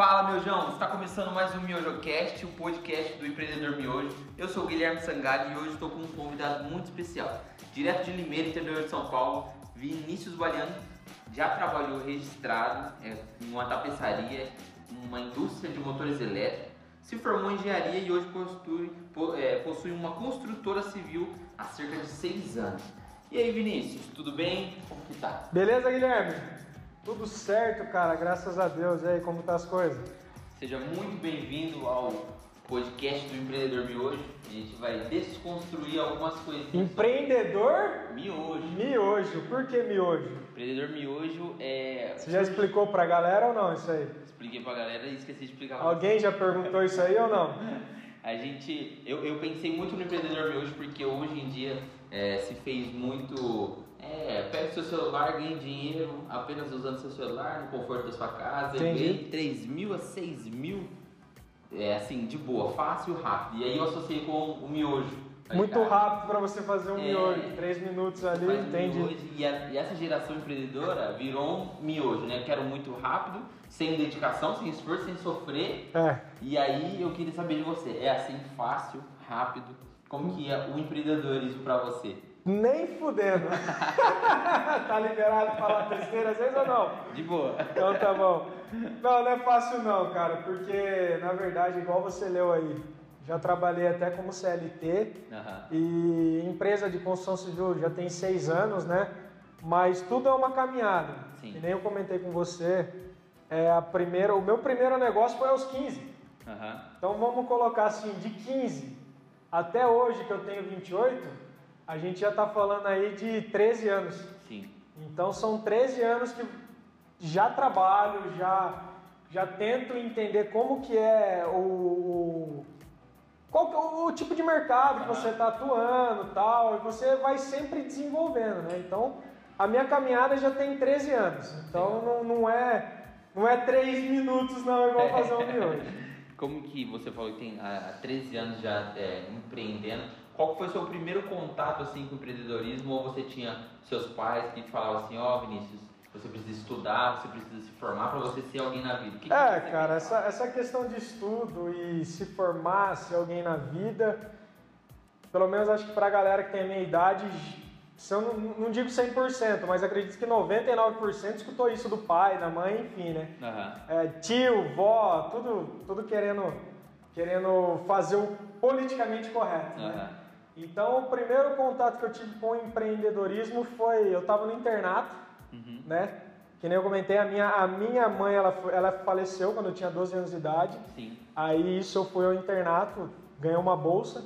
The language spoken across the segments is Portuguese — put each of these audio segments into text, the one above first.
Fala, Miojão! Está começando mais um MiojoCast, o podcast do empreendedor Miojo. Eu sou o Guilherme Sangalli e hoje estou com um convidado muito especial. Direto de Limeira, interior de São Paulo, Vinícius Baliano. Já trabalhou registrado é, em uma tapeçaria, uma indústria de motores elétricos. Se formou em engenharia e hoje possui, é, possui uma construtora civil há cerca de seis anos. E aí, Vinícius, tudo bem? Como que tá? Beleza, Guilherme? Tudo certo, cara, graças a Deus. E aí, como tá as coisas? Seja muito bem-vindo ao podcast do Empreendedor Miojo. A gente vai desconstruir algumas coisas. Empreendedor? Miojo. Miojo. Por que miojo? Empreendedor Miojo é. Você já explicou pra galera ou não isso aí? Expliquei pra galera e esqueci de explicar. Alguém já perguntou isso aí ou não? A gente, eu, eu pensei muito no empreendedor miojo porque hoje em dia é, se fez muito é, pega seu celular, ganhe dinheiro apenas usando seu celular no conforto da sua casa Entendi. e ganhe 3 mil a 6 mil, é assim, de boa, fácil, rápido. E aí eu associei com o miojo. Muito cara, rápido para você fazer um é, miojo, 3 minutos ali, entende? E, a, e, essa geração empreendedora virou um miojo, né? Quero muito rápido, sem dedicação, sem esforço, sem sofrer. É. E aí eu queria saber de você, é assim fácil, rápido? Como que é o empreendedorismo para você? Nem fudendo. tá liberado falar besteira às vezes ou não? De boa. Então tá bom. Não, não é fácil não, cara, porque na verdade, igual você leu aí, já trabalhei até como CLT uhum. e empresa de construção civil já tem seis anos, né? Mas tudo é uma caminhada. Sim. E nem eu comentei com você, é a primeira, o meu primeiro negócio foi aos 15. Uhum. Então vamos colocar assim, de 15 até hoje que eu tenho 28, a gente já está falando aí de 13 anos. Sim. Então são 13 anos que já trabalho, já, já tento entender como que é o, qual o, o, tipo de mercado que você está atuando tal, e você vai sempre desenvolvendo, né? Então, a minha caminhada já tem 13 anos, então não, não, é não é 3 minutos não, igual fazer um miojo. Como que você falou que tem há 13 anos já é, empreendendo, qual foi o seu primeiro contato assim com o empreendedorismo? Ou você tinha seus pais que te falavam assim, ó oh, Vinícius, você precisa estudar, você precisa se formar para você ser alguém na vida? Que que é, cara, essa, essa questão de estudo e se formar, ser alguém na vida, pelo menos acho que para a galera que tem a minha idade, se eu não, não digo 100%, mas acredito que 99% escutou isso do pai, da mãe, enfim, né? Uhum. É, tio, vó, tudo, tudo querendo, querendo fazer o politicamente correto, uhum. né? Então, o primeiro contato que eu tive com o empreendedorismo foi, eu estava no internato, uhum. né? Que nem eu comentei, a minha, a minha mãe, ela, ela faleceu quando eu tinha 12 anos de idade. Sim. Aí isso eu fui ao internato, ganhei uma bolsa,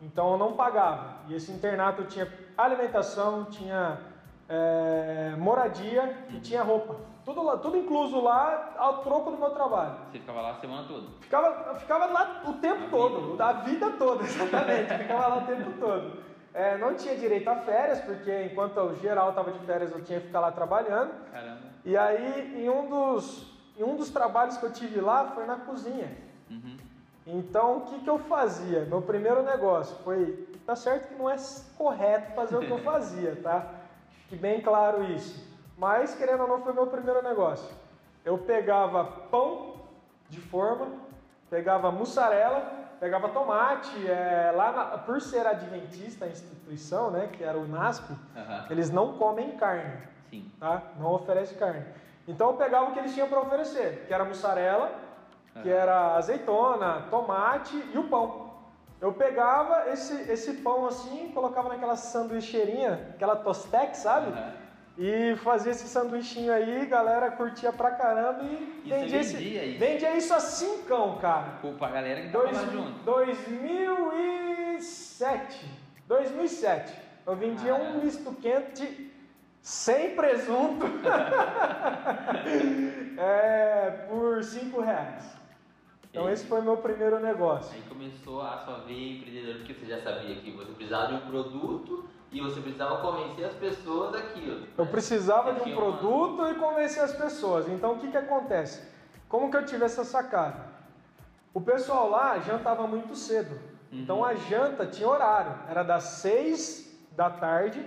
então eu não pagava. E esse internato tinha alimentação, tinha é, moradia e tinha roupa. Tudo, lá, tudo incluso lá ao troco do meu trabalho. Você ficava lá a semana toda? Ficava, ficava lá o tempo a todo, vida. a vida toda, exatamente. ficava lá o tempo todo. É, não tinha direito a férias, porque enquanto o geral estava de férias eu tinha que ficar lá trabalhando. Caramba. E aí, em um dos, em um dos trabalhos que eu tive lá foi na cozinha. Uhum. Então, o que, que eu fazia? Meu primeiro negócio foi. Tá certo que não é correto fazer o que eu fazia, tá? Fique bem claro isso. Mas, querendo ou não, foi meu primeiro negócio. Eu pegava pão de forma, pegava mussarela, pegava tomate. É, lá na, por ser adventista, a instituição, né, que era o NASP, uhum. eles não comem carne. Sim. Tá? Não oferece carne. Então eu pegava o que eles tinham para oferecer, que era mussarela, uhum. que era azeitona, tomate e o pão. Eu pegava esse, esse pão assim, colocava naquela sanduicheirinha, aquela tostex, sabe? Uhum. E fazia esse sanduichinho aí, galera curtia pra caramba e, vendia, esse, isso. vendia isso a cincão, cara. Pô, pra galera que tava Dois, lá junto. 2007. 2007. Eu vendia ah, um misto quente sem presunto é, por 5 reais. Então esse foi meu primeiro negócio. Aí começou a sua veia empreendedora, porque você já sabia que você precisava de um produto e você precisava convencer as pessoas daquilo. Eu precisava de um produto uma... e convencer as pessoas. Então o que, que acontece? Como que eu tive essa sacada? O pessoal lá jantava muito cedo. Uhum. Então a janta tinha horário. Era das 6 da tarde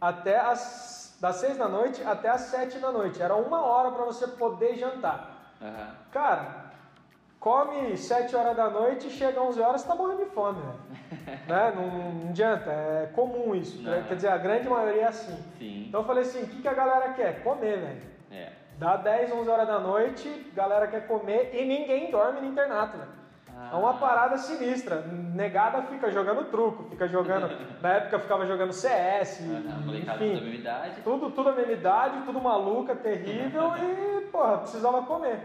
até as das 6 da noite até as 7 da noite. Era uma hora para você poder jantar. Uhum. Cara, come 7 horas da noite e chega 11 horas, tá morrendo de fome, né? não, não, adianta, é comum isso. Né? Quer dizer, a grande maioria é assim. Sim. Então eu falei assim, o que, que a galera quer? Comer, velho. É. Dá 10, 11 horas da noite, galera quer comer e ninguém dorme no internato, velho. Ah. É uma parada sinistra. Negada fica jogando truco, fica jogando. na época ficava jogando CS. Ah, enfim, tudo a mesma idade. Tudo, tudo a mesma idade, tudo maluca, terrível e, porra, precisava comer.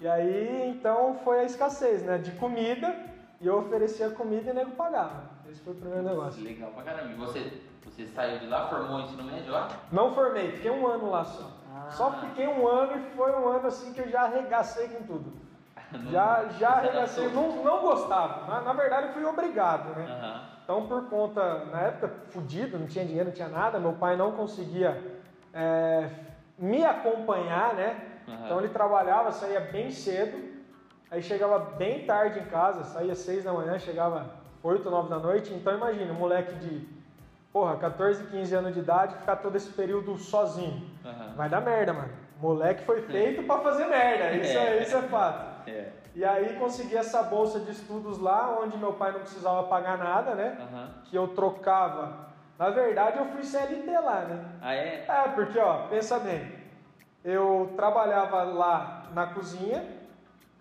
E aí, então, foi a escassez, né? De comida, e eu oferecia comida e o nego pagava. Esse foi o primeiro negócio. Legal pra caramba. E você, você saiu de lá, formou o ensino médio lá? Não formei, fiquei um ano lá só. Ah. Só fiquei um ano e foi um ano assim que eu já arregacei com tudo. Não, já já arregacei, não, não gostava. Na, na verdade, eu fui obrigado, né? Uhum. Então, por conta, na época, fudido, não tinha dinheiro, não tinha nada, meu pai não conseguia é, me acompanhar, né? Uhum. Então ele trabalhava, saía bem cedo, aí chegava bem tarde em casa, saía seis da manhã, chegava 8, 9 da noite. Então imagina, um moleque de porra, 14, 15 anos de idade, ficar todo esse período sozinho. Uhum. Vai dar merda, mano. Moleque foi feito para fazer merda, isso é, isso é fato. É. E aí consegui essa bolsa de estudos lá, onde meu pai não precisava pagar nada, né? Uhum. Que eu trocava. Na verdade, eu fui CLT lá, né? Ah, é? É, porque, ó, pensa bem eu trabalhava lá na cozinha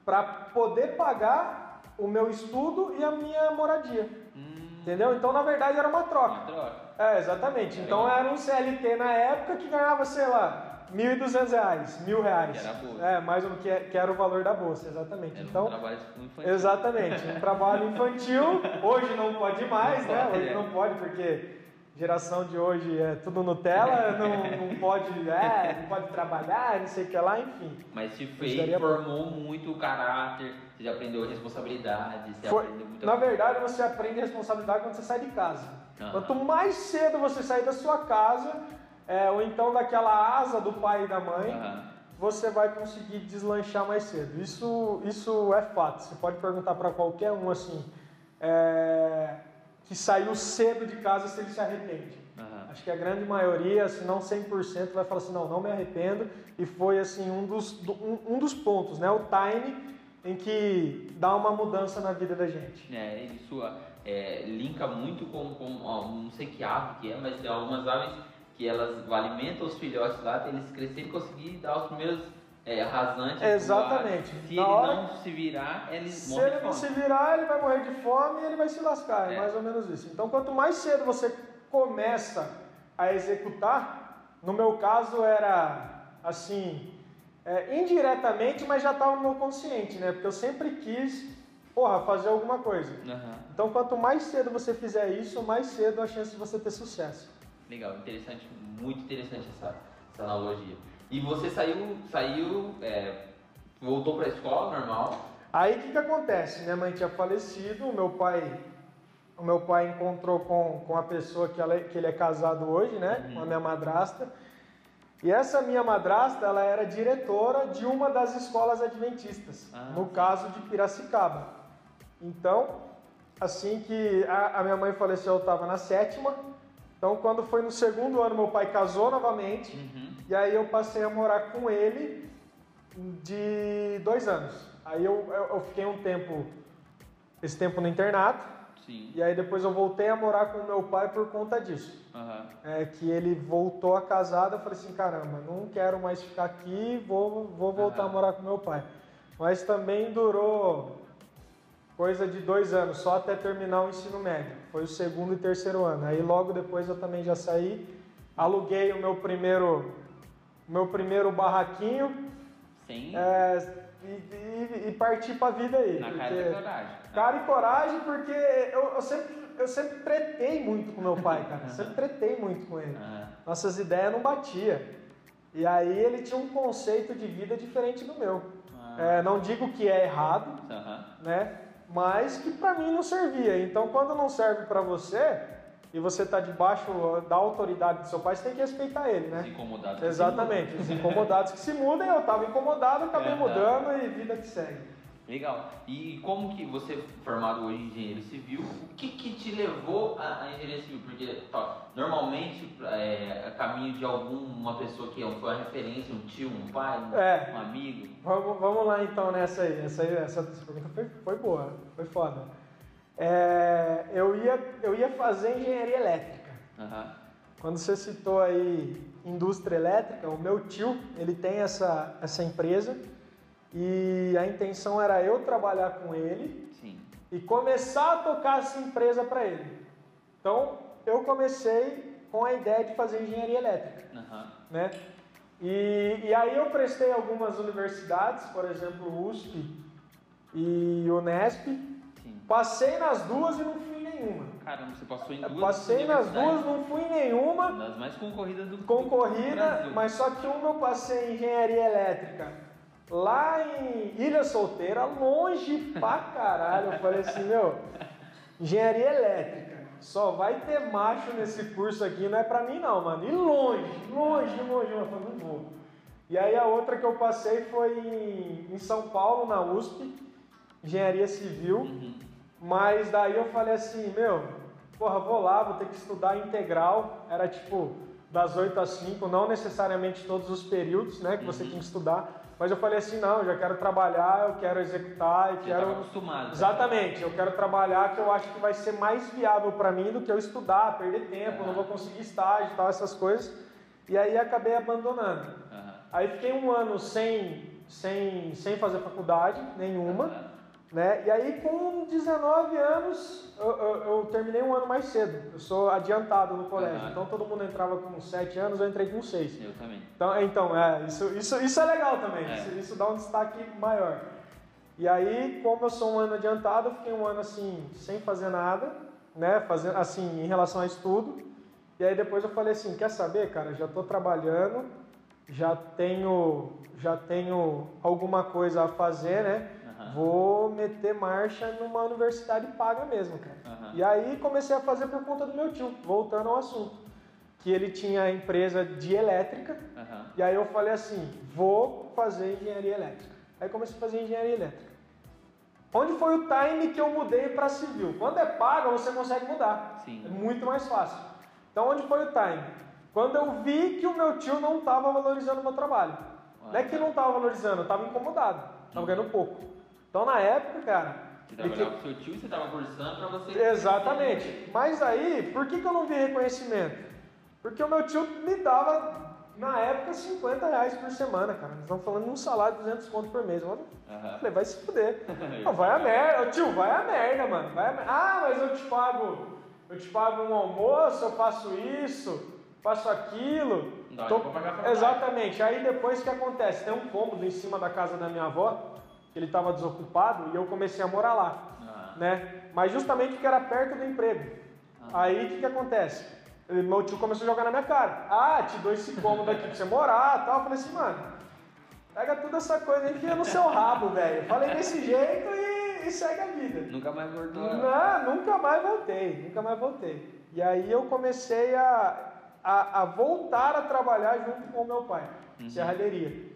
para poder pagar o meu estudo e a minha moradia. Hum. Entendeu? Então, na verdade, era uma troca. Uma troca. É, exatamente. É então, era um CLT na época que ganhava, sei lá, 1.200 reais, mil reais. Que era a bolsa. É, mais um que, que era o valor da bolsa, exatamente. Era então, um trabalho infantil. Exatamente, um trabalho infantil. Hoje não pode mais, não né? Pode, Hoje é. não pode porque geração de hoje é tudo Nutella, não, não pode, é, não pode trabalhar, não sei o que lá, enfim. Mas te fez, formou muito o caráter, você já aprendeu responsabilidade, você Foi, aprendeu muita Na coisa. verdade, você aprende responsabilidade quando você sai de casa. Uhum. Quanto mais cedo você sair da sua casa, é, ou então daquela asa do pai e da mãe, Uhum. você vai conseguir deslanchar mais cedo. Isso, isso é fato. Você pode perguntar para qualquer um assim. É, que saiu cedo de casa se ele se arrepende. Uhum. Acho que a grande maioria, se não 100%, vai falar assim, não, não me arrependo. E foi assim um dos, um, um dos pontos, né? O time em que dá uma mudança na vida da gente. É, isso é, linka muito com, com ó, não sei que ave que é, mas tem algumas aves que elas alimentam os filhotes lá, eles crescerem e conseguir dar os primeiros é, rasantes. Exatamente. Se Na ele hora- não se virar, ele Se morre ele de não se virar, ele vai morrer de fome e ele vai se lascar. É, É. mais ou menos isso. Então, quanto mais cedo você começa a executar, no meu caso era assim, é, indiretamente, mas já estava no meu consciente, né? Porque eu sempre quis, porra, fazer alguma coisa. Aham. Então, quanto mais cedo você fizer isso, mais cedo a chance de você ter sucesso. Legal, interessante, muito interessante essa, essa analogia. E você saiu, saiu, é, voltou para a escola normal? Aí o que, que acontece? Minha mãe tinha falecido, o meu pai, o meu pai encontrou com, com a pessoa que, ela, que ele é casado hoje, né? Uhum. Com a minha madrasta. E essa minha madrasta, ela era diretora de uma das escolas adventistas, Ah. no caso de Piracicaba. Então, assim que a, a minha mãe faleceu, eu estava na sétima. Então, quando foi no segundo ano, meu pai casou novamente. Uhum. E aí eu passei a morar com ele de dois anos. Aí eu, eu, fiquei um tempo, esse tempo no internato, Sim. e aí depois eu voltei a morar com meu pai por conta disso. Aham. É que ele voltou a casado, eu falei assim, caramba, não quero mais ficar aqui, vou, vou voltar Aham. a morar com meu pai. Mas também durou coisa de dois anos, só até terminar o ensino médio. Foi o segundo e terceiro ano. Aí logo depois eu também já saí, aluguei o meu primeiro, meu primeiro barraquinho Sim. é, e, e, e parti pra vida aí. Na porque- cara da coragem. Cara e coragem, porque eu, eu sempre, eu sempre tretei muito com meu pai, cara. Sempre tretei muito com ele. Aham. Nossas ideias não batiam. E aí ele tinha um conceito de vida diferente do meu. Ah. É, não digo que é errado, Aham. né? Mas que pra mim não servia. Então quando não serve pra você e você tá debaixo da autoridade do seu pai, você tem que respeitar ele, né? incomodados. Exatamente. Os incomodados que se mudam, eu tava incomodado, acabei Aham. mudando e vida que segue. Legal. E como que você, formado hoje em engenheiro civil, o que, que te levou à, engenharia civil? Porque tá, normalmente é, é caminho de alguma pessoa que é foi uma referência, um tio, um pai, um, é. um amigo. Vamos, vamos lá então nessa aí. Essa, aí, essa, essa pergunta foi, foi boa, foi foda. É, eu, ia, eu ia fazer engenharia elétrica. Uhum. Quando você citou aí indústria elétrica, o meu tio, ele tem essa, essa empresa e a intenção era eu trabalhar com ele Sim. e começar a tocar essa empresa para ele. Então, eu comecei com a ideia de fazer engenharia elétrica. Uhum. Né? E, e aí eu prestei algumas universidades, por exemplo, USP e Unesp. Passei nas duas e não fui em nenhuma. Caramba, você passou em duas Passei nas duas, não fui em nenhuma. Das mais concorridas do Concorrida, do mas só que uma eu passei em engenharia elétrica lá em Ilha Solteira, longe pra caralho. Eu falei assim, meu, engenharia elétrica, só vai ter macho nesse curso aqui, não é pra mim não, mano. E longe, longe, longe, eu falei, não vou. E aí a outra que eu passei foi em, em São Paulo, na USP, engenharia civil. Uhum. Mas daí eu falei assim, meu, porra, vou lá, vou ter que estudar integral. Era tipo das 8 às 5, não necessariamente todos os períodos, né, que você uhum. tinha que estudar. Mas eu falei assim, não, eu já quero trabalhar, eu quero executar, eu quero. acostumado. Exatamente, eu quero trabalhar que eu acho que vai ser mais viável para mim do que eu estudar, perder tempo, uhum. não vou conseguir estágio e tal, essas coisas. E aí acabei abandonando. Uhum. Aí fiquei um ano sem, sem, sem fazer faculdade nenhuma. Né? E aí, com 19 anos, eu, eu, eu, terminei um ano mais cedo. Eu sou adiantado no colégio. Uhum. Então, todo mundo entrava com 7 anos, eu entrei com 6. Eu também. Então, então é, isso, isso, isso é legal também. É. Isso, isso dá um destaque maior. E aí, como eu sou um ano adiantado, eu fiquei um ano assim, sem fazer nada, né? Fazendo, assim, em relação a estudo. E aí, depois eu falei assim: quer saber, cara? Já estou trabalhando, já tenho, já tenho alguma coisa a fazer, né? Vou meter marcha numa universidade paga mesmo, cara. Uhum. E aí comecei a fazer por conta do meu tio, voltando ao assunto. Que ele tinha empresa de elétrica, uhum. e aí eu falei assim, vou fazer engenharia elétrica. Aí comecei a fazer engenharia elétrica. Onde foi o time que eu mudei para civil? Quando é paga, você consegue mudar. Sim. É muito mais fácil. Então, onde foi o time? Quando eu vi que o meu tio não estava valorizando o meu trabalho. Não é que não estava valorizando, eu estava incomodado. Estava ganhando pouco. Então na época, cara. Você trabalhava com seu tio e você estava cursando para você. Exatamente. Mas aí, por que, que eu não vi reconhecimento? Porque o meu tio me dava, na época, 50 reais por semana, cara. Nós estamos falando de um salário de 200 conto por mês. Uhum. Falei, vai se fuder. não, vai a merda. Tio, vai a merda, mano. Vai a merda. Ah, mas eu te pago. Eu te pago um almoço, eu faço isso, faço aquilo. Não, Tô... Exatamente. Aí depois o que acontece? Tem um cômodo em cima da casa da minha avó ele estava desocupado e eu comecei a morar lá, ah. né? Mas justamente porque era perto do emprego. Ah. Aí o que, que acontece? Meu tio começou a jogar na minha cara. Ah, te dou esse cômodo aqui pra você morar tal. Eu falei assim, mano, pega toda essa coisa e enfia no seu rabo, velho. Falei desse jeito e, e, segue a vida. Nunca mais voltou? Não, nunca mais voltei, nunca mais voltei. E aí eu comecei a, a, a voltar a trabalhar junto com o meu pai, uhum. serralheria.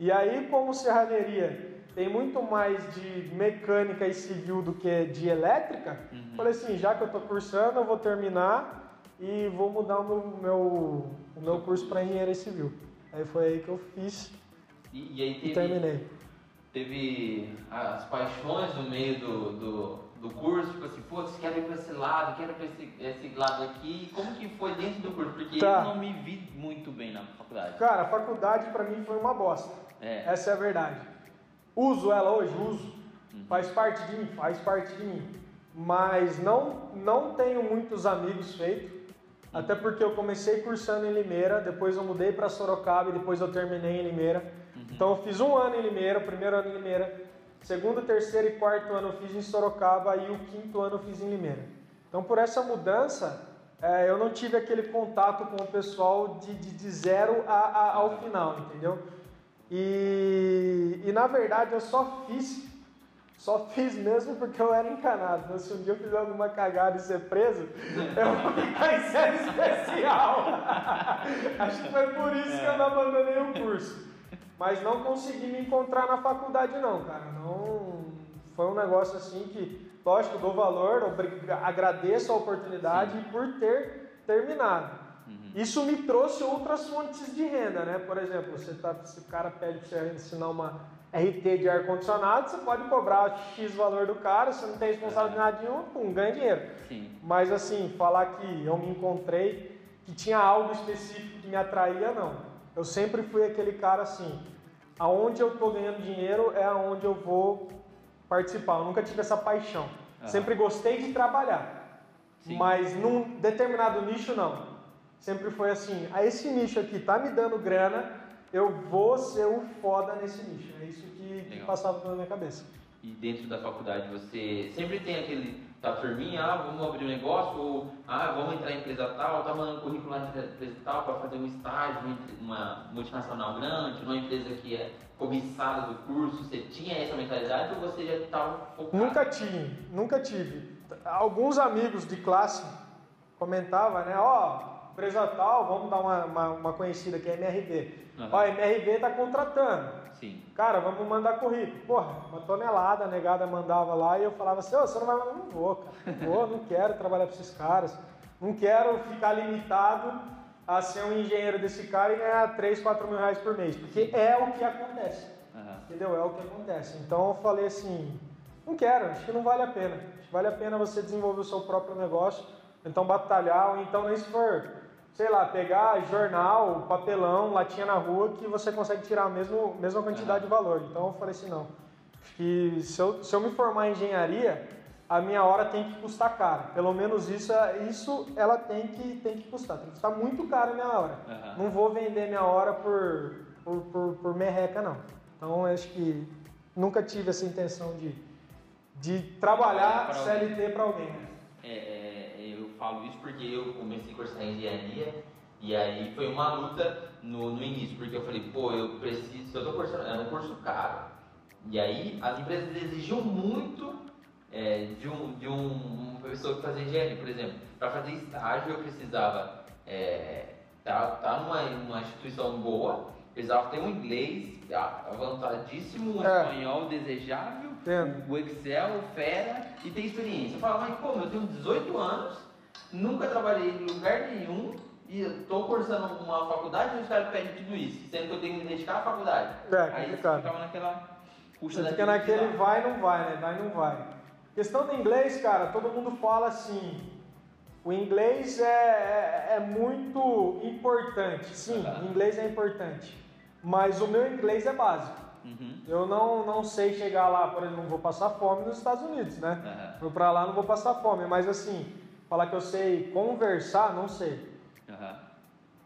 E aí, como serralheria tem muito mais de mecânica e civil do que de elétrica. Uhum. Falei assim, já que eu estou cursando, eu vou terminar e vou mudar o meu, meu o meu curso para engenharia civil. Aí foi aí que eu fiz e, e, aí teve, e terminei. Teve as paixões no meio do, do, do curso, tipo assim, pô, você quer ir para esse lado, quero ir para esse, esse lado aqui. Como que foi dentro do curso? Porque tá. eu não me vi muito bem na faculdade. Cara, a faculdade para mim foi uma bosta. É. Essa é a verdade. Uso ela hoje? Uso. Uhum. Faz parte de mim? Faz parte de mim. Mas não, não tenho muitos amigos feitos. Até porque eu comecei cursando em Limeira, depois eu mudei para Sorocaba e depois eu terminei em Limeira. Uhum. Então eu fiz um ano em Limeira, o primeiro ano em Limeira, segundo, terceiro e quarto ano eu fiz em Sorocaba e o quinto ano eu fiz em Limeira. Então por essa mudança é, eu não tive aquele contato com o pessoal de, de, de zero a, a, ao final, entendeu? E, e na verdade eu só fiz, só fiz mesmo porque eu era encanado. Então, se um dia eu fizer alguma cagada e ser preso, eu vou ficar em série especial. Acho que foi por isso que eu não abandonei o curso. Mas não consegui me encontrar na faculdade não, cara. Não, foi um negócio assim que, lógico, dou valor, agradeço a oportunidade Sim. por ter terminado. Isso me trouxe outras fontes de renda, né? Por exemplo, você tá, se o cara pede para você ensinar uma RT de ar-condicionado, você pode cobrar X valor do cara, você não tem responsabilidade nenhuma, pum, ganha dinheiro. Sim. Mas assim, falar que eu me encontrei, que tinha algo específico que me atraía, não. Eu sempre fui aquele cara assim, aonde eu estou ganhando dinheiro é aonde eu vou participar. Eu nunca tive essa paixão. Uhum. Sempre gostei de trabalhar, Sim. mas num determinado nicho não. Sempre foi assim, a ah, esse nicho aqui tá me dando grana, eu vou ser o foda nesse nicho. É isso que, que passava pela minha cabeça. E dentro da faculdade você sempre tem aquele da turminha, ah, vamos abrir um negócio, ou ah, vamos entrar em empresa tal, tá mandando currículo lá em empresa tal para fazer um estágio uma multinacional grande, uma empresa que é cobiçada do curso, você tinha essa mentalidade ou você já estava focado? Nunca tive, nunca tive. Alguns amigos de classe comentavam, né, ó, oh, empresa tal, vamos dar uma, uma, uma conhecida que é MRV. Uhum. Ó, MRV está contratando. Sim. Cara, vamos mandar currículo. Porra, uma tonelada a negada mandava lá e eu falava assim, oh, você não vai mandar? Não vou, cara. Não vou, não quero trabalhar para esses caras. Não quero ficar limitado a ser um engenheiro desse cara e ganhar 3, 4 mil reais por mês. Porque é o que acontece. Uhum. Entendeu? É o que acontece. Então eu falei assim, não quero, acho que não vale a pena. Acho que vale a pena você desenvolver o seu próprio negócio, então batalhar, ou então nem se for sei lá, pegar jornal, papelão, latinha na rua, que você consegue tirar a mesma, mesma quantidade uhum. de valor. Então eu falei assim, não, que se eu, se eu me formar em engenharia, a minha hora tem que custar caro. Pelo menos isso, isso ela tem que, tem que custar. Tem que custar muito caro a minha hora. Uhum. Não vou vender minha hora por, por, por, por merreca, não. Então acho que nunca tive essa intenção de, de trabalhar CLT para alguém. Né? É, é falo isso porque eu comecei a cursar engenharia e aí foi uma luta no, no início, porque eu falei, pô, eu preciso, eu tô cursando, era um curso caro. E aí as empresas exigiam muito é, de, um, de um, uma pessoa que fazia engenharia, por exemplo. Para fazer estágio eu precisava é, tá, tá numa, numa instituição boa, precisava ter um inglês avançadíssimo, um é. espanhol desejável, o Excel, fera e ter experiência. Eu falava, mas pô, eu tenho 18 anos, nunca trabalhei em lugar nenhum e estou cursando uma faculdade e os caras pedem tudo isso, sendo que eu tenho que me dedicar à faculdade. É, Aí você ficava naquela puxa Você fica naquele vai não vai, né? Vai não vai. Questão do inglês, cara, todo mundo fala assim. O inglês é, é, é muito importante. Sim, uhum. inglês é importante. Mas o meu inglês é básico. Uhum. Eu não, não sei chegar lá, por exemplo, não vou passar fome nos Estados Unidos, né? Uhum. Pra lá, não vou passar fome. Mas assim, Falar que eu sei conversar, não sei. Uhum.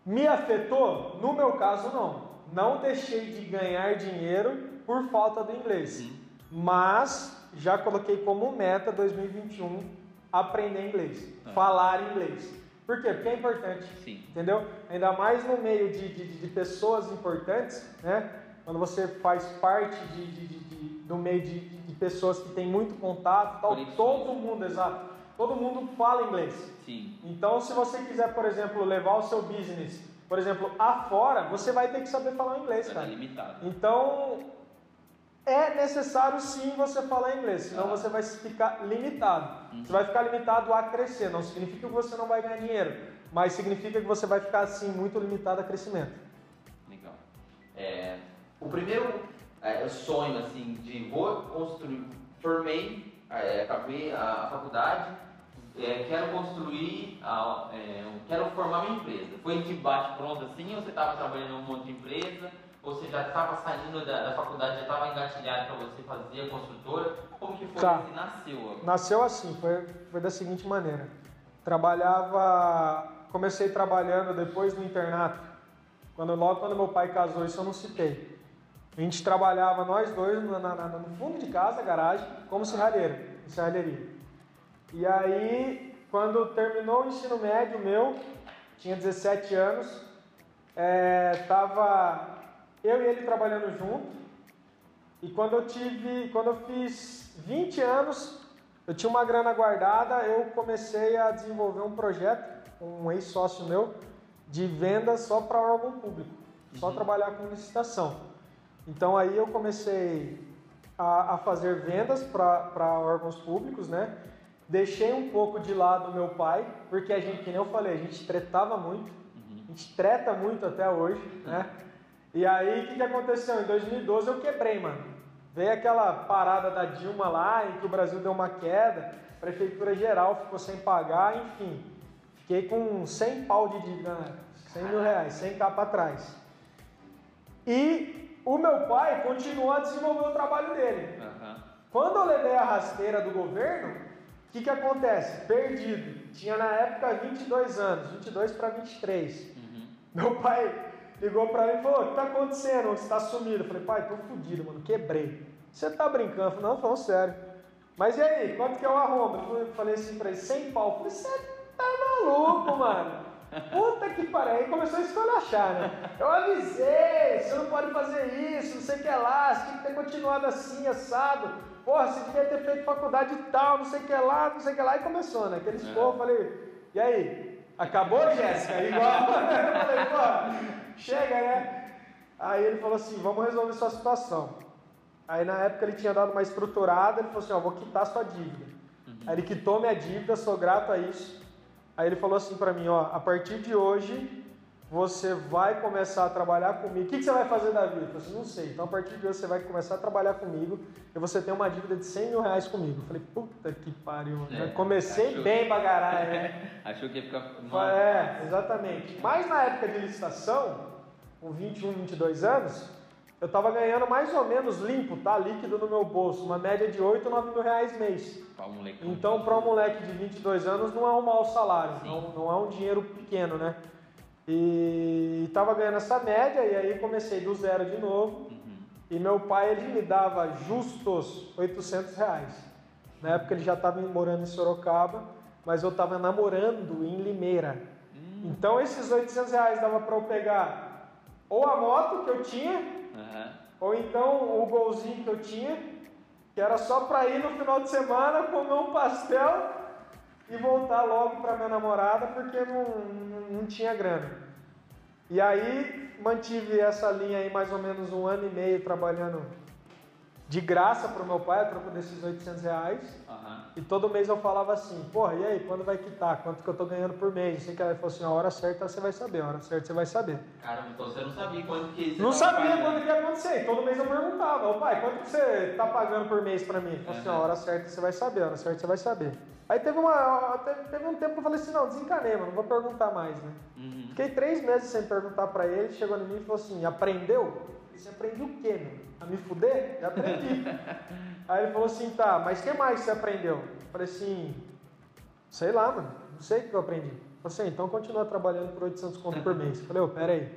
Me afetou? No meu caso, não. Não deixei de ganhar dinheiro por falta do inglês. Uhum. Mas já coloquei como meta 2021 aprender inglês, uhum. falar inglês. Por quê? Porque é importante. Sim. Entendeu? Ainda mais no meio de, de, de, pessoas importantes, né? Quando você faz parte de, de do meio de, pessoas que têm muito contato, tal, todo mundo, exato todo mundo fala inglês. Sim. Então, se você quiser, por exemplo, levar o seu business, por exemplo, afora, você vai ter que saber falar inglês, cara. É limitado. Então, é necessário sim você falar inglês, senão ah. você vai ficar limitado. Uhum. Você vai ficar limitado a crescer. Não significa que você não vai ganhar dinheiro, mas significa que você vai ficar assim muito limitado a crescimento. Legal. É, o primeiro é, sonho assim de vou construir, formei, é, acabei a, a faculdade, é, quero construir, é, quero formar uma empresa. Foi de bate pronto assim ou você estava trabalhando em um monte de empresa? Ou você já estava saindo da, da, faculdade, já estava engatilhado para você fazer a construtora? Como que foi tá. que nasceu? Nasceu assim, foi, foi da seguinte maneira. Trabalhava, comecei trabalhando depois no internato. Quando, logo quando meu pai casou, isso eu não citei. A gente trabalhava nós dois na, na, no fundo de casa, garagem, como serralheiro, serralheria. E aí, quando terminou o ensino médio meu, tinha 17 anos, é, tava eu e ele trabalhando junto. E quando eu tive, quando eu fiz 20 anos, eu tinha uma grana guardada, eu comecei a desenvolver um projeto, um ex-sócio meu, de venda só para órgão público, só uhum. trabalhar com licitação. Então aí eu comecei a, a fazer vendas para órgãos públicos, né? Deixei um pouco de lado meu pai, porque a gente, como eu falei, a gente tretava muito, uhum. a gente treta muito até hoje, né? E aí, o que, que aconteceu? Em 2012 eu quebrei, mano. Veio aquela parada da Dilma lá, em que o Brasil deu uma queda, a prefeitura geral ficou sem pagar, enfim. Fiquei com 100 pau de dívida, né? 100 mil reais, 100 k para trás. E o meu pai continuou a desenvolver o trabalho dele. Uhum. Quando eu levei a rasteira do governo, que, que acontece? Perdido. Tinha na época 22 anos, 22 para 23. Uhum. Meu pai ligou para mim e falou: O que está acontecendo? Você está sumido? Eu falei: Pai, tô fudido, mano, quebrei. Você tá brincando? Eu falei: Não, falando sério. Mas e aí, quanto que é o arrombro? Eu falei assim para ele: 100 pau. Eu falei: Você tá maluco, mano? Puta que pariu. Aí começou a escolachar, né? Eu avisei: Você não pode fazer isso, não sei o que lá, você tem que ter continuado assim, assado. Porra, você devia ter feito faculdade e tal, não sei o que lá, não sei o que lá. E começou, né? Aqueles é. porra, falei: E aí? Acabou, Jéssica? Igual. eu falei: Pô. Chega, né? Aí ele falou assim: vamos resolver sua situação. Aí na época ele tinha dado uma estruturada, ele falou assim: ó, vou quitar sua dívida. Uhum. Aí ele quitou minha dívida, sou grato a isso. Aí ele falou assim para mim: ó, a partir de hoje você vai começar a trabalhar comigo. O que, que você vai fazer da vida? Eu falei assim, não sei. Então a partir de hoje você vai começar a trabalhar comigo e você tem uma dívida de 100 mil reais comigo. Eu falei, puta que pariu. É, Comecei achou... bem pra caralho, né? achou que ia ficar... É, exatamente. Mas na época de licitação, com 21, 22 anos, eu estava ganhando mais ou menos limpo, tá? Líquido no meu bolso, uma média de 8, 9 mil reais mês. Pra um então, para um moleque de 22 anos, não é um mau salário, não, não, é um dinheiro pequeno, né? E estava ganhando essa média, e aí comecei do zero de novo. Uhum. E meu pai, ele me dava justos 800 reais. Na época ele já estava morando em Sorocaba, mas eu estava namorando em Limeira. Hum. Então esses 800 reais dava para eu pegar ou a moto que eu tinha, uhum. ou então o golzinho que eu tinha, que era só para ir no final de semana comer um pastel e voltar logo para minha namorada porque não, não, tinha grana. E aí mantive essa linha aí mais ou menos um ano e meio trabalhando de graça para o meu pai, a troco desses 800 reais. Uhum. E todo mês eu falava assim, porra, e aí, quando vai quitar? Quanto que eu tô ganhando por mês? Assim que ela falou assim, a hora certa você vai saber, a hora certa você vai saber. Caramba, então você não sabia quanto que Não sabia quanto que ia acontecer. Todo mês eu perguntava, ô pai, quanto que você tá pagando por mês para mim? Ele falou assim, a hora certa você vai saber, a hora certa você vai saber. Aí teve, uma, teve um tempo que eu falei assim, não, desencanei, mano, não vou perguntar mais, né? Uhum. Fiquei três meses sem perguntar para ele, chegou em mim e falou assim, aprendeu? Você aprendeu o quê, meu? A me fuder? Já aprendi. Aí ele falou assim, tá, mas o que mais você aprendeu? Eu falei assim, sei lá, mano, não sei o que eu aprendi. Ele falou assim, então continua trabalhando por 800 conto por mês. Eu falei, ô, oh, peraí,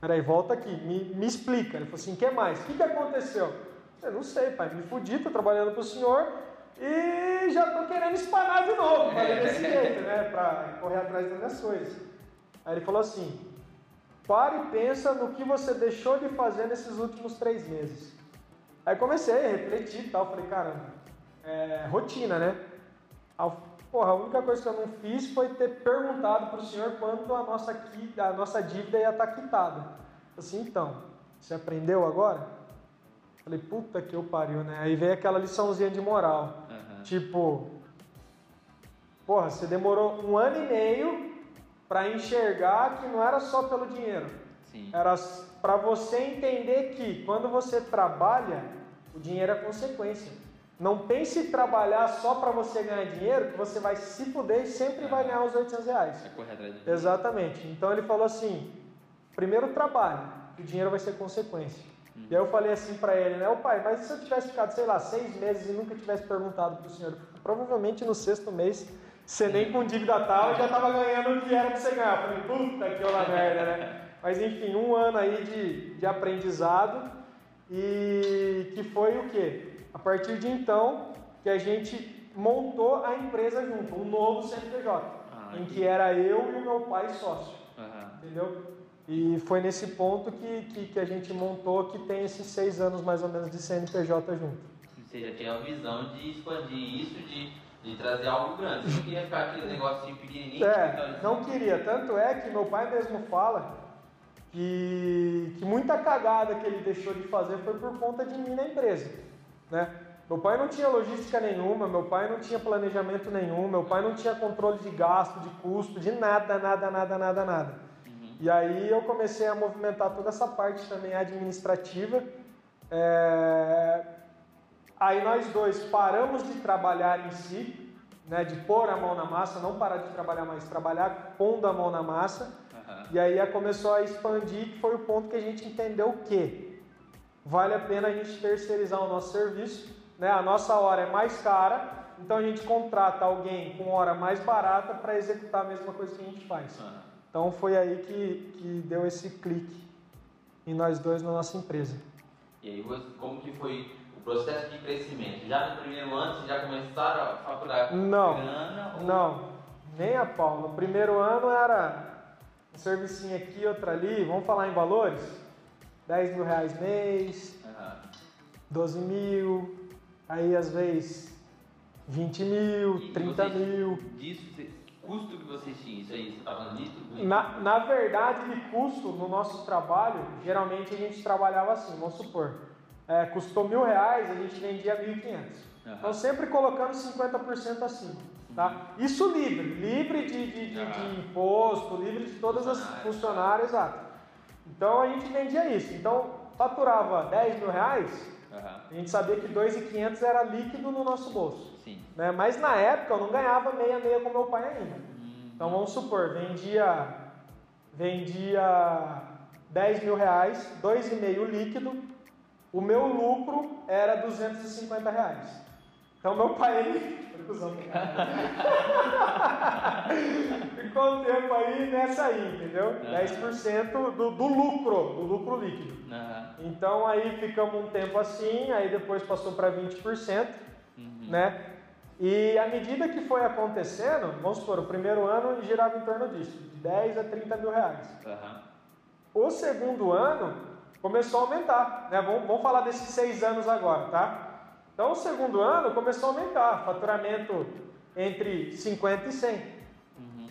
peraí, volta aqui, me, me explica. Ele falou assim, o que mais? O que, que aconteceu? Eu não sei, pai, me fudi, tô trabalhando pro senhor e já tô querendo espanar de novo, falei desse jeito, né, pra correr atrás das minhas coisas. Aí ele falou assim, Pare e pensa no que você deixou de fazer nesses últimos três meses. Aí comecei a refletir e tal, falei, caramba, é rotina, né? A, porra, a única coisa que eu não fiz foi ter perguntado para o senhor quando a nossa, a nossa dívida ia estar tá quitada. Assim, então, você aprendeu agora? Falei, puta que eu pariu, né? Aí veio aquela liçãozinha de moral. Tipo, porra, você demorou um ano e meio para enxergar que não era só pelo dinheiro. Sim. Era para você entender que quando você trabalha, o dinheiro é consequência. Não pense em trabalhar só para você ganhar dinheiro, que você vai se fuder e sempre é. vai ganhar os 800 reais. É correr atrás Exatamente. Então ele falou assim: primeiro trabalho, o dinheiro vai ser consequência. E aí eu falei assim para ele, né? O pai, mas se eu tivesse ficado, sei lá, seis meses e nunca tivesse perguntado para o senhor, provavelmente no sexto mês você nem com dívida tal já estava ganhando o que era para você ganhar. falei, puta que olha merda, né? Mas enfim, um ano aí de, de aprendizado e que foi o quê? A partir de então que a gente montou a empresa junto, um novo CNPJ, ah, em que era eu e o meu pai sócio, uhum. entendeu? E foi nesse ponto que, que, que, a gente montou que tem esses seis anos mais ou menos de CNPJ junto. Você já tinha a visão de expandir isso, de de trazer algo grande. Você não queria ficar aquele negocinho pequenininho? É, não queria. Tanto é que meu pai mesmo fala que, que muita cagada que ele deixou de fazer foi por conta de mim na empresa. né? Meu pai não tinha logística nenhuma, meu pai não tinha planejamento nenhum, meu pai não tinha controle de gasto, de custo, de nada, nada, nada, nada, nada. E aí eu comecei a movimentar toda essa parte também administrativa. É... Aí nós dois paramos de trabalhar em si, né, de pôr a mão na massa, não parar de trabalhar, mas trabalhar pondo a mão na massa. Uhum. E aí começou a expandir, que foi o ponto que a gente entendeu que vale a pena a gente terceirizar o nosso serviço né? A nossa hora é mais cara, então a gente contrata alguém com hora mais barata para executar a mesma coisa que a gente faz. Uhum. Então foi aí que, que deu esse clique em nós dois na nossa empresa. E aí, como que foi o processo de crescimento? Já no primeiro ano, vocês já começaram a faturar não, grana? Ou... Não, nem a pau. No primeiro ano era um servicinho aqui, outro ali. Vamos falar em valores? 10 mil reais mês, uhum. 12 mil, aí às vezes 20 mil, e 30 vocês, mil. Disso, custo que vocês tinham, isso aí, você está falando disso? Na, na verdade, de custo no nosso trabalho, geralmente a gente trabalhava assim, vamos supor, é, custou mil reais, a gente vendia 1.500. Uhum. Então sempre colocando 50% acima. Tá? Uhum. Isso livre, livre de, de, de, de imposto, livre de todas as funcionárias, exato. Então a gente vendia isso. Então faturava 10 mil reais. A gente sabia que 2.500 era líquido no nosso bolso. Sim. Né? Mas na época eu não ganhava meia meia com meu pai ainda. Uhum. Então vamos supor, vendia, vendia 10 mil reais, 2,5 líquido, o meu lucro era 250 reais. Então meu pai, ele. Ficou um tempo aí nessa aí, entendeu? Uhum. 10% do, do lucro, do lucro líquido. Uhum. Então aí ficamos um tempo assim, aí depois passou para 20%, uhum. né? E à medida que foi acontecendo, vamos supor, o primeiro ano girava em torno disso, de 10 a 30 mil reais. O segundo ano começou a aumentar, né? Vamos, vamos falar desses seis anos agora, tá? Então, o segundo ano começou a aumentar, faturamento entre 50 e 100. Uhum.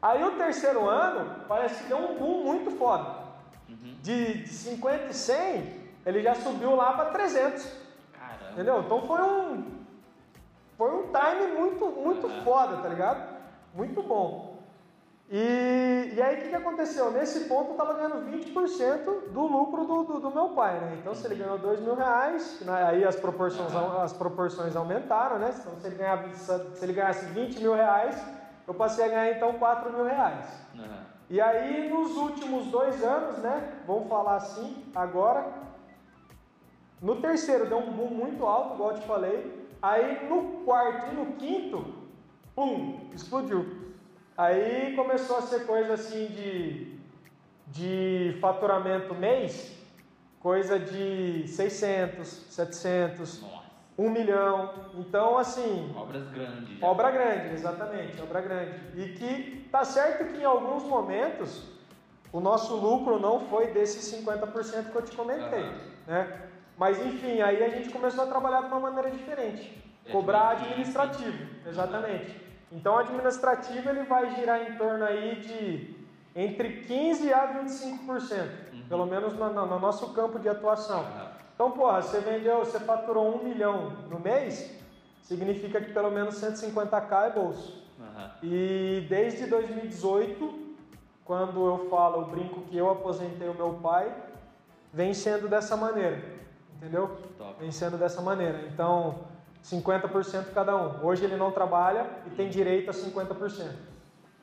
Aí, o terceiro ano, parece que deu um boom muito foda. Uhum. De, de 50 e 100, ele já subiu lá para 300. Caramba. Entendeu? Então, foi um, foi um time muito, muito uhum. foda, tá ligado? Muito bom. E, e aí o que, que aconteceu? Nesse ponto eu estava ganhando 20% do lucro do, do, do, meu pai, né? Então se ele ganhou 2 mil reais, né? aí as proporções, as proporções aumentaram, né? Então se ele, ganhava, se ele ganhasse 20 mil reais, eu passei a ganhar então 4 mil reais. Uhum. E aí nos últimos dois anos, né? Vamos falar assim agora. No terceiro deu um boom muito alto, igual eu te falei. Aí no quarto e no quinto, pum, explodiu. Aí começou a ser coisa assim de, de faturamento mês, coisa de 600, 700, Nossa. 1 milhão. Então, assim. Obras grandes. Obra grande, exatamente, obra grande. E que tá certo que em alguns momentos o nosso lucro não foi desses 50% que eu te comentei. Uhum. Né? Mas enfim, aí a gente começou a trabalhar de uma maneira diferente. Cobrar administrativo, exatamente. Então, o administrativo ele vai girar em torno aí de entre 15 a 25%, uhum. pelo menos no, no, no, nosso campo de atuação. Uhum. Então, porra, você vendeu, você faturou um milhão no mês, significa que pelo menos 150k é bolso. Uhum. E desde 2018, quando eu falo, eu brinco que eu aposentei o meu pai, vem sendo dessa maneira, entendeu? Top. Vem sendo dessa maneira. Então, 50% cada um. Hoje ele não trabalha e tem direito a 50%.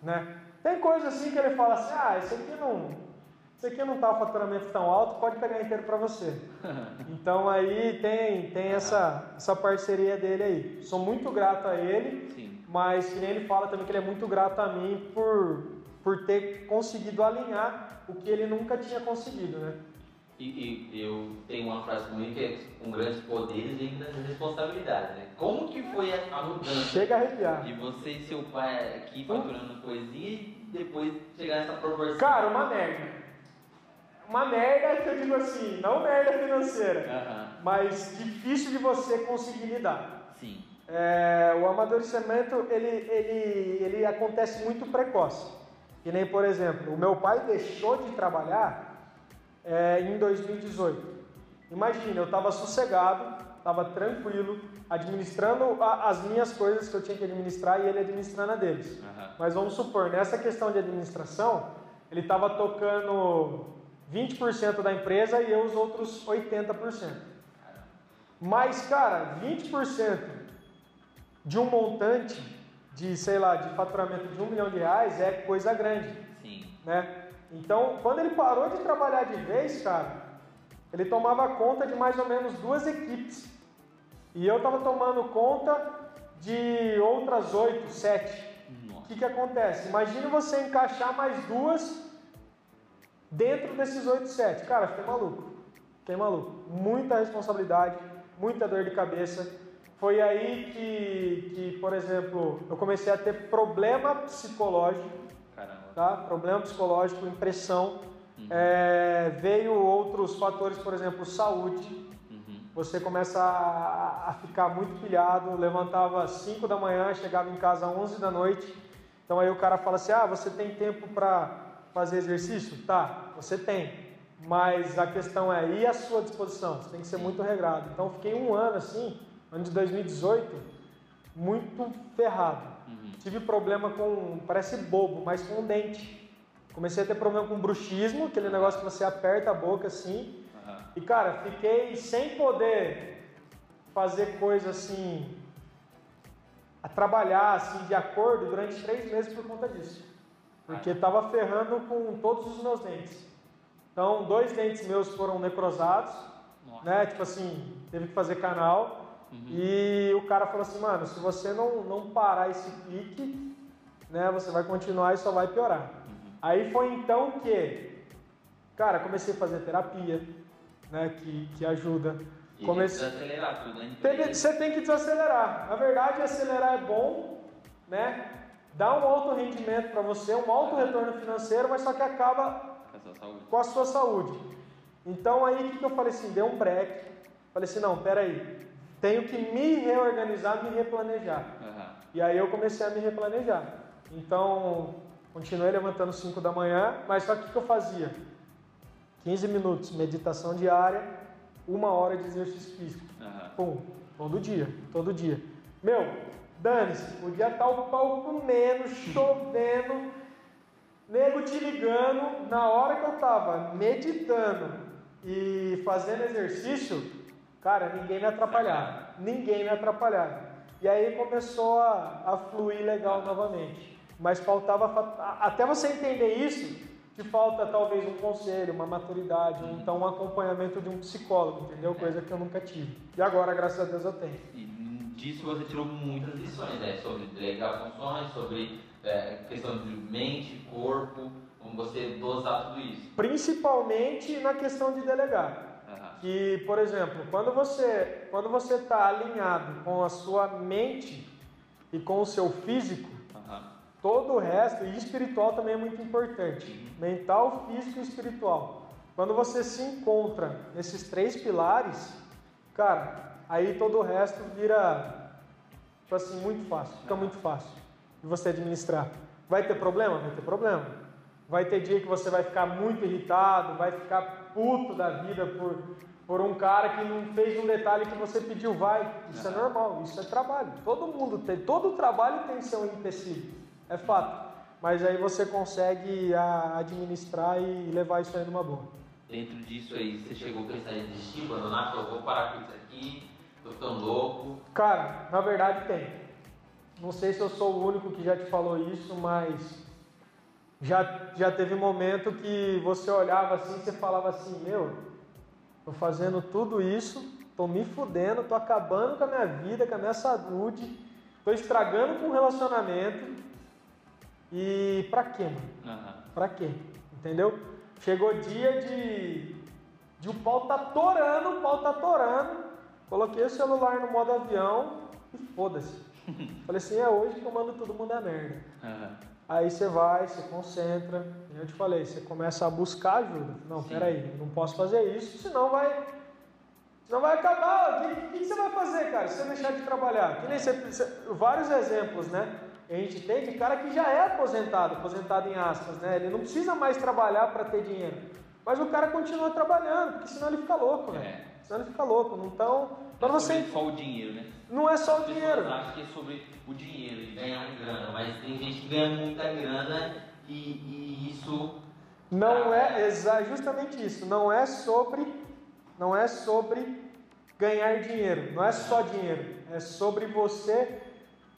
Né? Tem coisa assim que ele fala assim, ah, isso aqui não, isso aqui não está o faturamento tão alto, pode pegar inteiro para você. Então aí tem, tem essa, essa parceria dele aí. Sou muito grato a ele, Sim. mas que nem ele fala também que ele é muito grato a mim por, por ter conseguido alinhar o que ele nunca tinha conseguido, né? E, e, eu tenho uma frase comigo que é com grandes poderes vem grandes responsabilidades, né? Como que foi a, mudança? Chega a arrepiar. De você e seu pai aqui faturando coisinha e depois chegar nessa proporção. Cara, uma merda. Uma merda que eu digo assim, não merda financeira, uh -huh. mas difícil de você conseguir lidar. Sim. É, o amadurecimento, ele, ele, ele acontece muito precoce. Que nem, por exemplo, o meu pai deixou de trabalhar é, em 2018. Imagina, eu estava sossegado, estava tranquilo, administrando a, as minhas coisas que eu tinha que administrar e ele administrando a deles. Uhum. Mas vamos supor, nessa questão de administração, ele estava tocando 20% da empresa e eu os outros 80%. Mas, cara, 20% de um montante de, sei lá, de faturamento de um milhão de reais é coisa grande. Sim. Né? Então, quando ele parou de trabalhar de vez, cara, ele tomava conta de mais ou menos duas equipes. E eu estava tomando conta de outras oito, sete. O que, que acontece? Imagine você encaixar mais duas dentro desses oito, sete. Cara, fiquei maluco. Fiquei maluco. Muita responsabilidade, muita dor de cabeça. Foi aí que, que, por exemplo, eu comecei a ter problema psicológico tá? Problema psicológico, impressão. Uhum. É, veio outros fatores, por exemplo, saúde. Uhum. Você começa a, a, ficar muito pilhado, levantava às 5 da manhã, chegava em casa às 11 da noite. Então aí o cara fala assim: "Ah, você tem tempo para fazer exercício?" Tá, você tem. Mas a questão é, e a sua disposição? Você tem que ser muito regrado. Então fiquei um ano assim, ano de 2018, muito ferrado. Tive problema com, parece bobo, mas com o dente. Comecei a ter problema com bruxismo, aquele negócio que você aperta a boca assim. Uhum. E cara, fiquei sem poder fazer coisa assim, a trabalhar assim de acordo durante três meses por conta disso. Porque estava ferrando com todos os meus dentes. Então, dois dentes meus foram necrosados, Nossa. né? Tipo assim, teve que fazer canal. Uhum. E o cara falou assim, mano, se você não, não parar esse pique, né, você vai continuar e só vai piorar. Uhum. Aí foi então que, cara, comecei a fazer terapia, né, que, que ajuda. E comecei... desacelerar tudo, né? Tem, você tem que desacelerar. Na verdade, acelerar é bom, né? Dá um alto rendimento para você, um alto retorno financeiro, mas só que acaba com a sua saúde. Então aí o que, que eu falei assim, deu um break. Falei assim, não, peraí, tenho que me reorganizar, me replanejar. Uhum. E aí eu comecei a me replanejar. Então, continuei levantando 5 da manhã, mas só que o que eu fazia? 15 minutos, meditação diária, uma hora de exercício físico. Uhum. Pum, todo dia, todo dia. Meu, dane-se, podia estar o pau comendo, chovendo, nego te ligando, na hora que eu estava meditando e fazendo exercício, Cara, ninguém me atrapalhava. Ninguém me atrapalhava. E aí começou a, a fluir legal novamente. Mas faltava. Até você entender isso, te falta talvez um conselho, uma maturidade, ou então um acompanhamento de um psicólogo, entendeu? Coisa que eu nunca tive. E agora, graças a Deus, eu tenho. E disso você tirou muitas lições, né? Sobre delegar funções, sobre é, questão de mente, corpo, como você dosar tudo isso. Principalmente na questão de delegar que, por exemplo, quando você quando você está alinhado com a sua mente e com o seu físico, uhum. todo o resto e espiritual também é muito importante, uhum. mental, físico e espiritual. Quando você se encontra nesses três pilares, cara, aí todo o resto vira tipo assim muito fácil, fica muito fácil de você administrar. Vai ter problema? Vai ter problema. Vai ter dia que você vai ficar muito irritado, vai ficar puto da vida por por um cara que não fez um detalhe que você pediu, vai. Isso é normal, isso é trabalho. Todo mundo tem, todo trabalho tem seu empecilho, é fato. Mas aí você consegue administrar e levar isso aí numa boa. Dentro disso aí, você chegou a pensar em desistir, abandonar, eu vou parar com isso aqui, tô ficando louco? Cara, na verdade tem. Não sei se eu sou o único que já te falou isso, mas já, já teve momento que você olhava assim e você falava assim, meu, Estou fazendo tudo isso, estou me fudendo, estou acabando com a minha vida, com a minha saúde, estou estragando com o relacionamento. E pra quê, mano? Uhum. Pra quê? Entendeu? Chegou dia de, de o pau tá torando, o pau tá torando. Coloquei o celular no modo avião e foda-se. Falei assim, é hoje que eu mando todo mundo a merda. Uhum. Aí você vai, você concentra, eu te falei, você começa a buscar ajuda. Não, Sim. peraí, não posso fazer isso, senão vai. Senão vai acabar. O que, que, você vai fazer, cara? Se você deixar de trabalhar? Que nem você, você, vários exemplos, né? A gente tem de cara que já é aposentado, aposentado em aspas, né? Ele não precisa mais trabalhar para ter dinheiro. Mas o cara continua trabalhando, porque senão ele fica louco, né? É. Senão ele fica louco. Então, É você... só o dinheiro, né? Não é só o dinheiro. Acho que é sobre o dinheiro, de ganhar grana, mas tem gente que ganha muita grana e, e isso. Não é justamente isso. Não é sobre, não é sobre ganhar dinheiro. Não é só dinheiro. É sobre você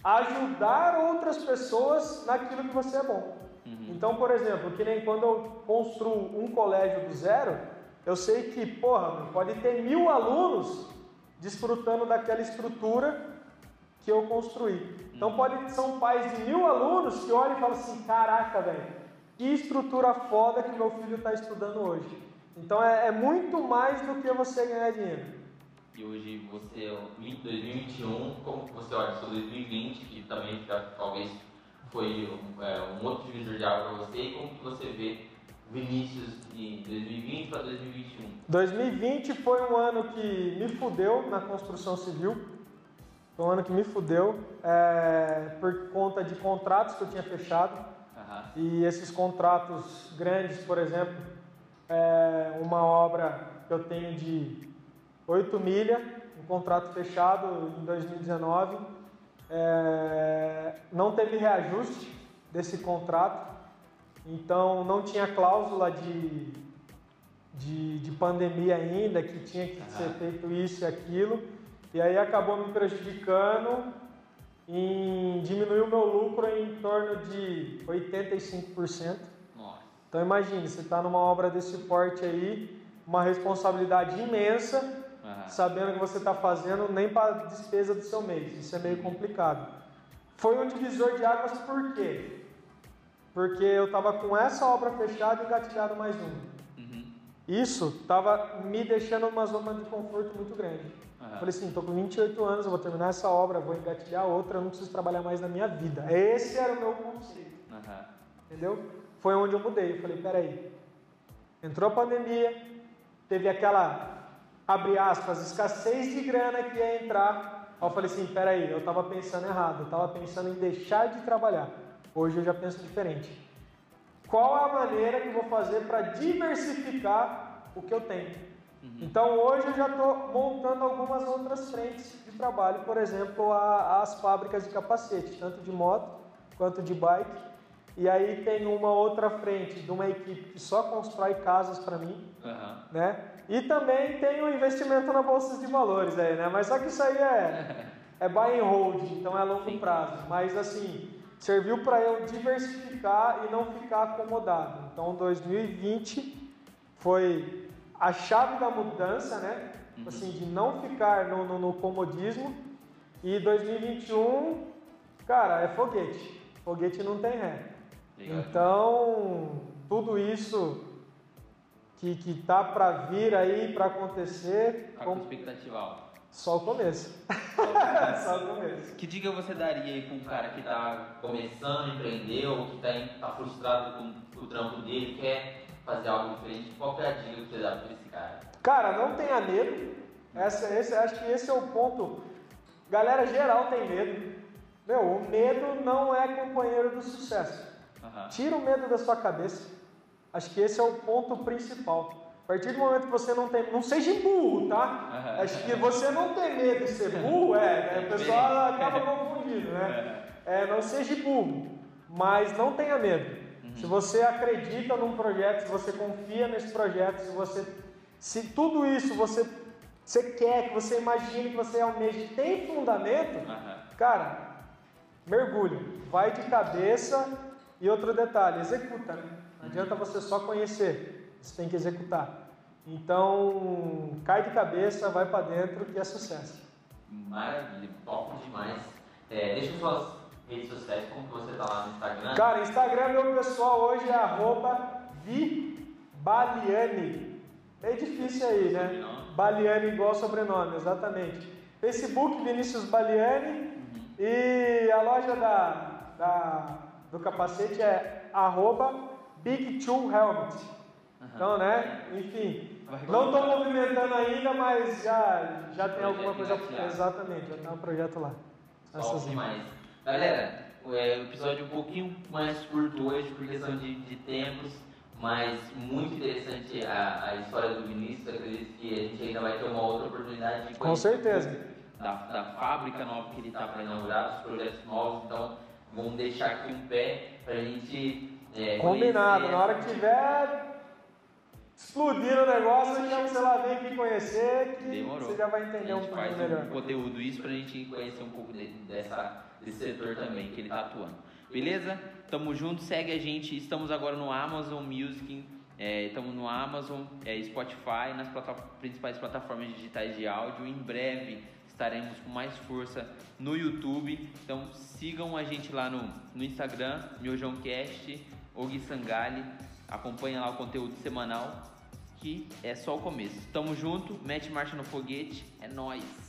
ajudar outras pessoas naquilo que você é bom. Uhum. Então, por exemplo, que nem quando eu construo um colégio do zero, eu sei que, porra, pode ter mil alunos desfrutando daquela estrutura que eu construí. Então, pode, são pais de mil alunos que olham e falam assim: caraca, velho, que estrutura foda que meu filho está estudando hoje. Então, é, é muito mais do que você ganhar dinheiro. E hoje você, 2021, como você olha para 2020, que também já, talvez foi um, é, um outro divisor de água para você, e como que você vê Vinícius de 2020 para 2021? 2020 foi um ano que me fudeu na construção civil. Foi um ano que me fudeu é, por conta de contratos que eu tinha fechado. Uhum. E esses contratos grandes, por exemplo, é uma obra que eu tenho de 8 milha, um contrato fechado em 2019. É, não teve reajuste desse contrato, então não tinha cláusula de, de, de pandemia ainda, que tinha que uhum. ser feito isso e aquilo, e aí acabou me prejudicando em diminuir o meu lucro em torno de 85%. Nossa. Então imagine, você está numa obra desse porte aí, uma responsabilidade imensa, uhum. sabendo que você está fazendo nem para a despesa do seu mês. Isso é meio complicado. Foi um divisor de águas por quê? Porque eu estava com essa obra fechada e engatilhado mais uma. Uhum. Isso estava me deixando numa zona de conforto muito grande. Uhum. Falei assim, estou com 28 anos, eu vou terminar essa obra, vou engatilhar outra, eu não preciso trabalhar mais na minha vida. Esse era o meu conceito. Uhum. Entendeu? Foi onde eu mudei. Eu falei, peraí, entrou a pandemia, teve aquela abre aspas, escassez de grana que ia entrar. Aí eu falei assim, peraí, eu estava pensando errado, eu estava pensando em deixar de trabalhar. Hoje eu já penso diferente. Qual a maneira que eu vou fazer para diversificar o que eu tenho? Uhum. Então hoje eu já estou montando algumas outras frentes de trabalho, por exemplo, a, as fábricas de capacete, tanto de moto quanto de bike. E aí tem uma outra frente de uma equipe que só constrói casas para mim, uhum. né? E também tem o um investimento na bolsa de valores aí, né? Mas só que isso aí é, é buy and hold, então é longo Sim. prazo. Mas assim, serviu para eu diversificar e não ficar acomodado. Então 2020 foi a chave da mudança, né? Uhum. Assim, de não ficar no, no, no comodismo. E 2021, cara, é foguete. Foguete não tem ré. Então, tudo isso que que tá para vir aí, para acontecer. Tá com expectativa alta. Só o começo. Só o começo. Que dica você daria aí para um cara que está começando a empreender ou que está tá frustrado com, com, o trampo dele, quer fazer algo diferente? Qual é a dica que você dá para esse cara? Cara, não tenha medo. Essa, esse, acho que esse é o ponto. Galera geral tem medo. Meu, o medo não é companheiro do sucesso. Uhum. Tira o medo da sua cabeça. Acho que esse é o ponto principal. A partir do momento que você não tem. Não seja burro, tá? Acho que você não tem medo de ser burro, é. Né? O pessoal acaba confundindo, né? É, não seja burro, mas não tenha medo. Uhum. Se você acredita num projeto, se você confia nesse projeto, se você. Se tudo isso você, você quer, que você imagina, que você almeja tem fundamento, cara, mergulha. Vai de cabeça e outro detalhe, executa, né? Não adianta você só conhecer, você tem que executar. Então, cai de cabeça, vai para dentro que é sucesso. Maravilha, top demais. É, deixa suas redes sociais, como que você tá lá no Instagram? Cara, Instagram meu pessoal hoje é arroba vibaliani. É difícil aí, né? Baliani igual sobrenome, exatamente. Facebook Vinícius Baliani uhum. e a loja da, da, do capacete é arroba Big Two Helmet. Uhum. Então, né? Enfim, não estou movimentando ainda, mas já, já tem alguma coisa. Exatamente, já tem um projeto lá. Top demais. Galera, é, o episódio é um pouquinho mais curto hoje por questão de, de tempos, Mas muito interessante a, a história do Vinícius. Acredito que a gente ainda vai ter uma outra oportunidade de Com certeza. Da, da fábrica nova que ele está para inaugurar, os projetos novos. Então, vamos deixar aqui um pé para a gente. É, Combinado, na hora que tiver explodindo o negócio, a gente sei lá, vem aqui conhecer, que Demorou. você já vai entender um pouco melhor. Um conteúdo isso para a gente conhecer um pouco de, dessa, desse setor também que ele está atuando. Beleza? Tamo junto, segue a gente. Estamos agora no Amazon Music, é, estamos no Amazon, é, Spotify, nas plata principais plataformas digitais de áudio. Em breve estaremos com mais força no YouTube. Então sigam a gente lá no, no Instagram, MioJãoCast, Og Sangali. Acompanha lá o conteúdo semanal, que é só o começo. Tamo junto, mete marcha no foguete, é nóis!